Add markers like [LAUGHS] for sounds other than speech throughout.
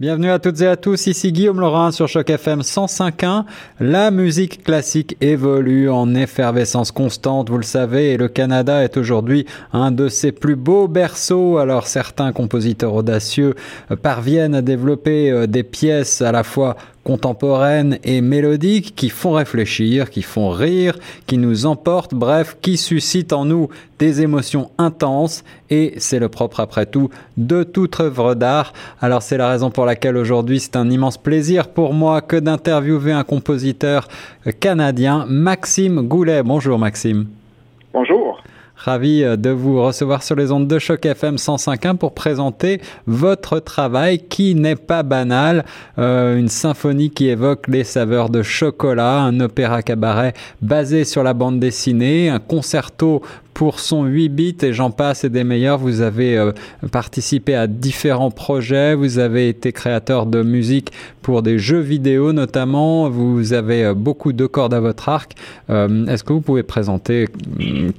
Bienvenue à toutes et à tous, ici Guillaume Laurin sur Choc FM 105.1. La musique classique évolue en effervescence constante, vous le savez, et le Canada est aujourd'hui un de ses plus beaux berceaux. Alors certains compositeurs audacieux parviennent à développer euh, des pièces à la fois contemporaines et mélodiques qui font réfléchir, qui font rire, qui nous emportent, bref, qui suscitent en nous des émotions intenses et c'est le propre après tout de toute œuvre d'art. Alors c'est la raison pour laquelle aujourd'hui c'est un immense plaisir pour moi que d'interviewer un compositeur canadien, Maxime Goulet. Bonjour Maxime. Bonjour. Ravi euh, de vous recevoir sur les ondes de choc FM 105.1 pour présenter votre travail qui n'est pas banal. Euh, une symphonie qui évoque les saveurs de chocolat, un opéra cabaret basé sur la bande dessinée, un concerto pour son 8 bits et j'en passe et des meilleurs. Vous avez euh, participé à différents projets, vous avez été créateur de musique pour des jeux vidéo notamment, vous avez euh, beaucoup de cordes à votre arc. Euh, est-ce que vous pouvez présenter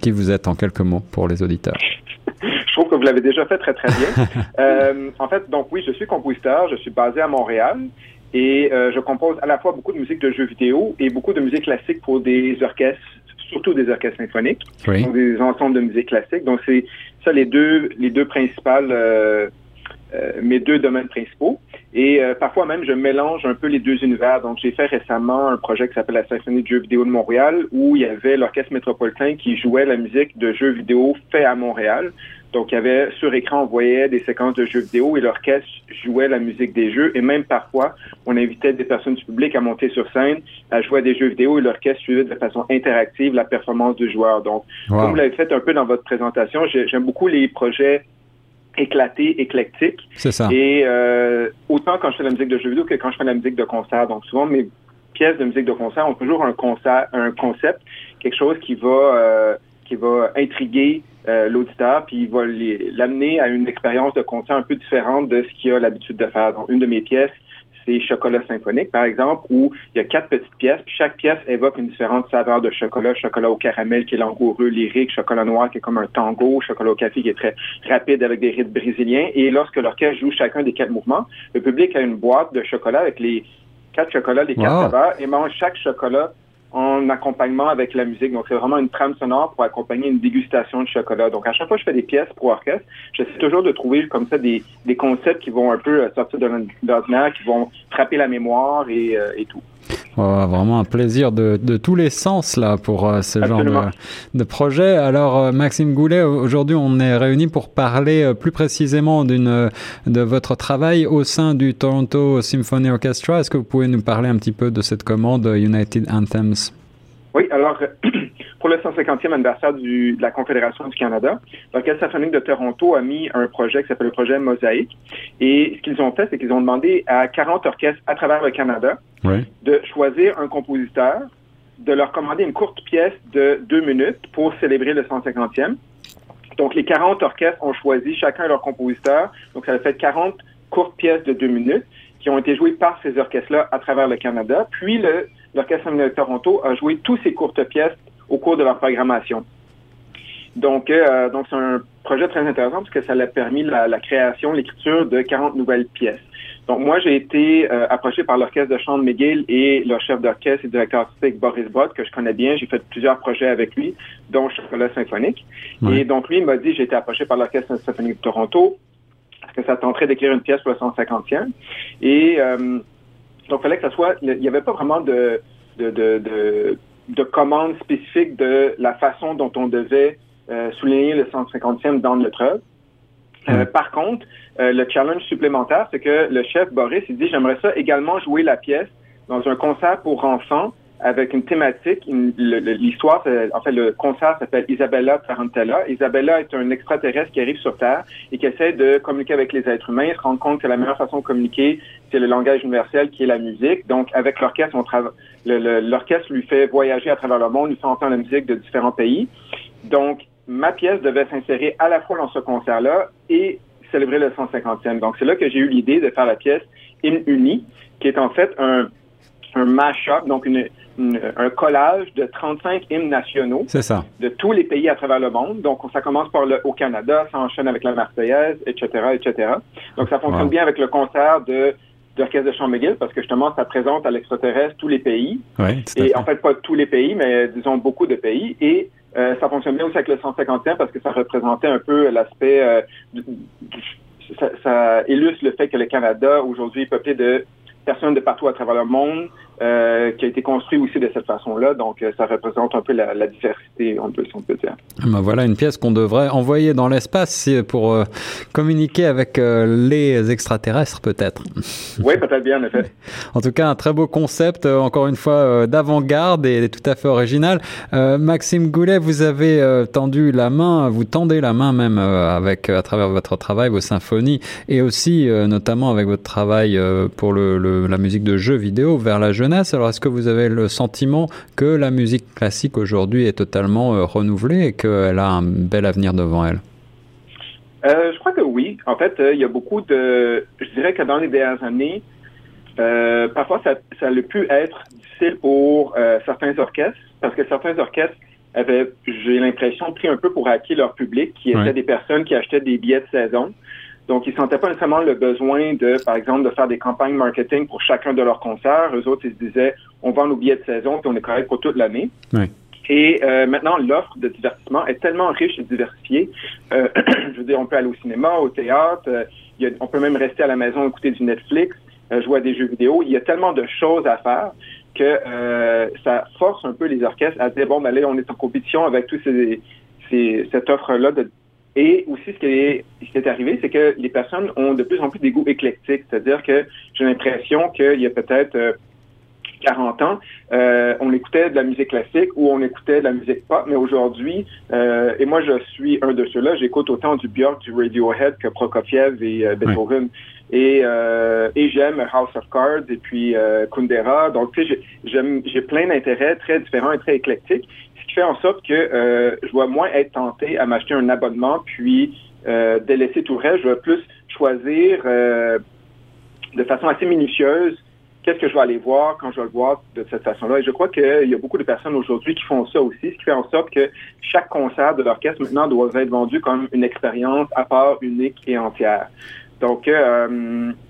qui vous êtes en quelques mots pour les auditeurs? [LAUGHS] Je trouve que vous l'avez déjà fait très très bien. [LAUGHS] en fait, donc oui, je suis compositeur, je suis basé à Montréal et je compose à la fois beaucoup de musique de jeux vidéo et beaucoup de musique classique pour des orchestres surtout des orchestres symphoniques, donc des ensembles de musique classique. Donc c'est ça les deux les deux principales euh, euh, mes deux domaines principaux. Et euh, parfois même, je mélange un peu les deux univers. Donc, j'ai fait récemment un projet qui s'appelle la Symphonie de jeux vidéo de Montréal, où il y avait l'Orchestre métropolitain qui jouait la musique de jeux vidéo fait à Montréal. Donc, il y avait sur écran, on voyait des séquences de jeux vidéo et l'orchestre jouait la musique des jeux. Et même parfois, on invitait des personnes du public à monter sur scène, à jouer à des jeux vidéo et l'orchestre suivait de façon interactive la performance du joueur. Donc, comme vous l'avez fait un peu dans votre présentation, j'aime beaucoup les projets éclatés, éclectiques. C'est ça. Et euh, autant quand je fais la musique de jeux vidéo que quand je fais la musique de concert. Donc, souvent, mes pièces de musique de concert ont toujours un concert, un concept, quelque chose qui va, euh, qui va intriguer euh, l'auditeur, puis il va l'amener à une expérience de concert un peu différente de ce qu'il a l'habitude de faire. Donc, une de mes pièces, c'est Chocolat symphonique, par exemple, où il y a quatre petites pièces, puis chaque pièce évoque une différente saveur de chocolat. Chocolat au caramel qui est langoureux, lyrique, chocolat noir qui est comme un tango, chocolat au café qui est très rapide avec des rythmes brésiliens. Et lorsque l'orchestre joue chacun des quatre mouvements, le public a une boîte de chocolat avec les quatre chocolats, les quatre saveurs, et mange chaque chocolat en accompagnement avec la musique. Donc, c'est vraiment une trame sonore pour accompagner une dégustation de chocolat. Donc, à chaque fois que je fais des pièces pour orchestre, j'essaie toujours de trouver comme ça des, des concepts qui vont un peu euh, sortir de l'ordinaire, qui vont frapper la mémoire et, euh, et tout. Vraiment un plaisir de, de, tous les sens là pour euh, ce genre de, de, projet. Alors Maxime Goulet, aujourd'hui on est réunis pour parler plus précisément d'une de votre travail au sein du Toronto Symphony Orchestra. Est-ce que vous pouvez nous parler un petit peu de cette commande United Anthems? Oui, alors, [CLEARS THROAT] pour le 150e anniversaire du, de la Confédération du Canada, l'Orchestre symphonique de Toronto a mis un projet qui s'appelle le projet Mosaïque. Et ce qu'ils ont fait, c'est qu'ils ont demandé à 40 orchestres à travers le Canada de choisir un compositeur, de leur commander une courte pièce de deux minutes pour célébrer le 150e. Donc, les 40 orchestres ont choisi chacun leur compositeur. Donc, ça a fait 40 courtes pièces de deux minutes qui ont été jouées par ces orchestres-là à travers le Canada. Puis, l'Orchestre de Toronto a joué toutes ces courtes pièces au cours de leur programmation. Donc, euh, donc c'est un projet très intéressant parce que ça a permis la, création, l'écriture de 40 nouvelles pièces. Donc, moi, j'ai été euh, approché par l'orchestre de chant de McGill et leur chef d'orchestre et directeur artistique Boris Brod, que je connais bien. J'ai fait plusieurs projets avec lui, dont Chocolat symphonique. Et donc, lui, il m'a dit, j'ai été approché par l'Orchestre symphonique de Toronto, parce que ça tenterait d'écrire une pièce pour le 150e. Et euh, donc, il fallait que ça soit. Il n'y avait pas vraiment de, de, de, de, commande spécifique de la façon dont on devait euh, souligner le 150e dans notre œuvre. Euh, par contre, euh, le challenge supplémentaire, c'est que le chef Boris, il dit, j'aimerais ça également jouer la pièce dans un concert pour enfants avec une thématique. L'histoire, en fait, le concert s'appelle Isabella Tarantella. Isabella est un extraterrestre qui arrive sur Terre et qui essaie de communiquer avec les êtres humains. Il se rend compte que la meilleure façon de communiquer, c'est le langage universel qui est la musique. Donc, avec l'orchestre. L'orchestre lui fait voyager à travers le monde, lui fait entendre la musique de différents pays. Donc, ma pièce devait s'insérer à la fois dans ce concert-là et célébrer le 150e. Donc, c'est là que j'ai eu l'idée de faire la pièce Hymne uni, qui est en fait un, un mash-up, donc une, un collage de 35 hymnes nationaux de tous les pays à travers le monde. Donc, ça commence par le au Canada, ça enchaîne avec la Marseillaise, etc., etc. Donc, ça fonctionne bien avec le concert de d'orchestre de chambre McGill parce que justement, ça présente à l'extraterrestre tous les pays. Oui, et en fait, pas tous les pays, mais disons beaucoup de pays. Et euh, ça fonctionne bien aussi avec le 150e parce que ça représentait un peu l'aspect... Euh, ça, ça, illustre le fait que le Canada, aujourd'hui, est peuplé de personnes de partout à travers le monde, euh, qui a été construit aussi de cette façon-là. Donc, euh, ça représente un peu la, la diversité, on peut, si on peut dire. Ben voilà une pièce qu'on devrait envoyer dans l'espace pour euh, communiquer avec euh, les extraterrestres, peut-être. [LAUGHS] Oui, peut-être bien, en effet. En tout cas, un très beau concept, encore une fois, d'avant-garde et tout à fait original. Maxime Goulet, vous avez tendu la main, vous tendez la main même avec, à travers votre travail, vos symphonies, et aussi, notamment avec votre travail pour le, le, la musique de jeux vidéo vers la jeunesse alors, est-ce que vous avez le sentiment que la musique classique aujourd'hui est totalement euh, renouvelée et qu'elle a un bel avenir devant elle? Euh, je crois que oui. En fait, euh, il y a beaucoup de... Je dirais que dans les dernières années, parfois, ça, ça a pu être difficile pour certains orchestres, parce que certains orchestres avaient, j'ai l'impression, pris un peu pour acquis leur public, qui étaient des personnes qui achetaient des billets de saison. Donc, ils ne sentaient pas nécessairement le besoin de, par exemple, de faire des campagnes marketing pour chacun de leurs concerts. Eux autres, ils se disaient, on vend nos billets de saison, puis on est correct pour toute l'année. Et euh, maintenant, l'offre de divertissement est tellement riche et diversifiée. Euh, [CLEARS THROAT] je veux dire, on peut aller au cinéma, au théâtre, euh, on peut même rester à la maison, écouter du Netflix, jouer à des jeux vidéo. Il y a tellement de choses à faire que ça force un peu les orchestres à dire, bon, ben là, on est en compétition avec tous ces, ces cette offre-là de et aussi, ce qui est, ce qui est arrivé, c'est que les personnes ont de plus en plus des goûts éclectiques. C'est-à-dire que j'ai l'impression qu'il y a peut-être 40 euh, ans, euh, on écoutait de la musique classique ou on écoutait de la musique pop, mais aujourd'hui, euh, et moi je suis un de ceux-là, j'écoute autant du Björk, du Radiohead que Prokofiev et Beethoven. Et, et j'aime House of Cards et puis Kundera. Donc, tu sais, j'ai plein d'intérêts très différents et très éclectiques fait en sorte que euh, je vais moins être tenté à m'acheter un abonnement puis euh, délaisser tout le reste. Je vais plus choisir euh, de façon assez minutieuse qu'est-ce que je vais aller voir quand je vais le voir de cette façon-là. Et je crois qu'il y a beaucoup de personnes aujourd'hui qui font ça aussi, ce qui fait en sorte que chaque concert de l'orchestre maintenant doit être vendu comme une expérience à part, unique et entière. Donc,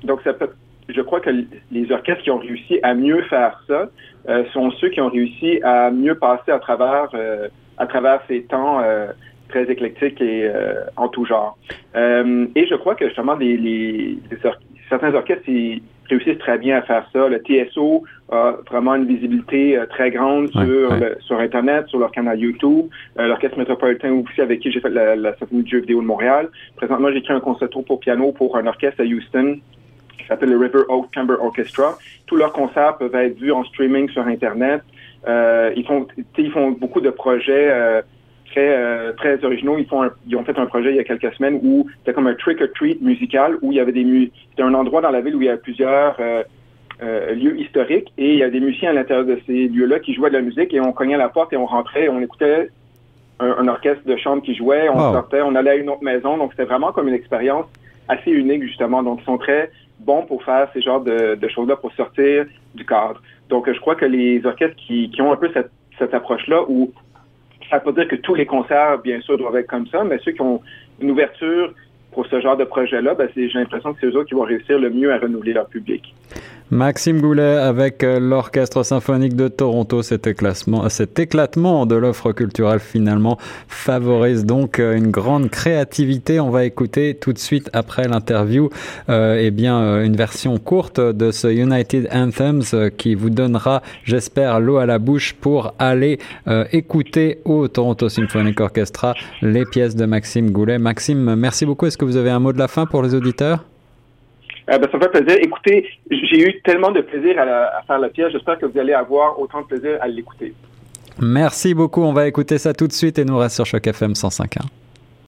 donc ça peut, je crois que les orchestres qui ont réussi à mieux faire ça euh, sont ceux qui ont réussi à mieux passer à travers euh, à travers ces temps euh, très éclectiques et en tout genre. et je crois que justement les, les, certains orchestres ils réussissent très bien à faire ça. Le TSO a vraiment une visibilité très grande sur sur Internet, sur leur canal YouTube. L'Orchestre métropolitain aussi avec qui j'ai fait la, la symphonie de jeux vidéo de Montréal. Présentement, j'ai écrit un concerto pour piano pour un orchestre à Houston s'appelle le River Oak Chamber Orchestra. Tous leurs concerts peuvent être vus en streaming sur Internet. Euh, ils font, ils font beaucoup de projets euh, très euh, très originaux. Ils font, ils ont fait un projet il y a quelques semaines où c'était comme un trick or treat musical où il y avait des c'était un endroit dans la ville où il y a plusieurs lieux historiques et il y a des musiciens à l'intérieur de ces lieux-là qui jouaient de la musique et on cognait à la porte et on rentrait, et on écoutait un, orchestre de chambre qui jouait, on sortait, on allait à une autre maison. Donc c'était vraiment comme une expérience assez unique justement. Donc ils sont très bon pour faire ces genres de, choses-là pour sortir du cadre. Donc, je crois que les orchestres qui, qui ont un peu cette, approche-là, où ça ne veut pas dire que tous les concerts, bien sûr, doivent être comme ça, mais ceux qui ont une ouverture pour ce genre de projet-là, ben, j'ai l'impression que c'est eux autres qui vont réussir le mieux à renouveler leur public. Maxime Goulet avec euh, l'Orchestre symphonique de Toronto, cet éclatement, cet éclatement de l'offre culturelle finalement favorise donc euh, une grande créativité. On va écouter tout de suite après l'interview euh, eh bien euh, une version courte de ce United Anthems qui vous donnera, j'espère, l'eau à la bouche pour aller écouter au Toronto Symphonic Orchestra les pièces de Maxime Goulet. Maxime, merci beaucoup. Est-ce que vous avez un mot de la fin pour les auditeurs? Euh, ben, ça me fait plaisir. Écoutez, j'ai eu tellement de plaisir à, faire la pièce. J'espère que vous allez avoir autant de plaisir à l'écouter. Merci beaucoup. On va écouter ça tout de suite et nous reste sur Choc FM 105.1.